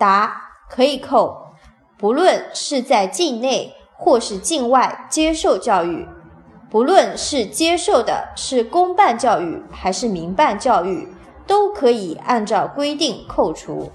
答可以扣。不论是在境内或是境外接受教育不论是接受的是公办教育还是民办教育都可以按照规定扣除。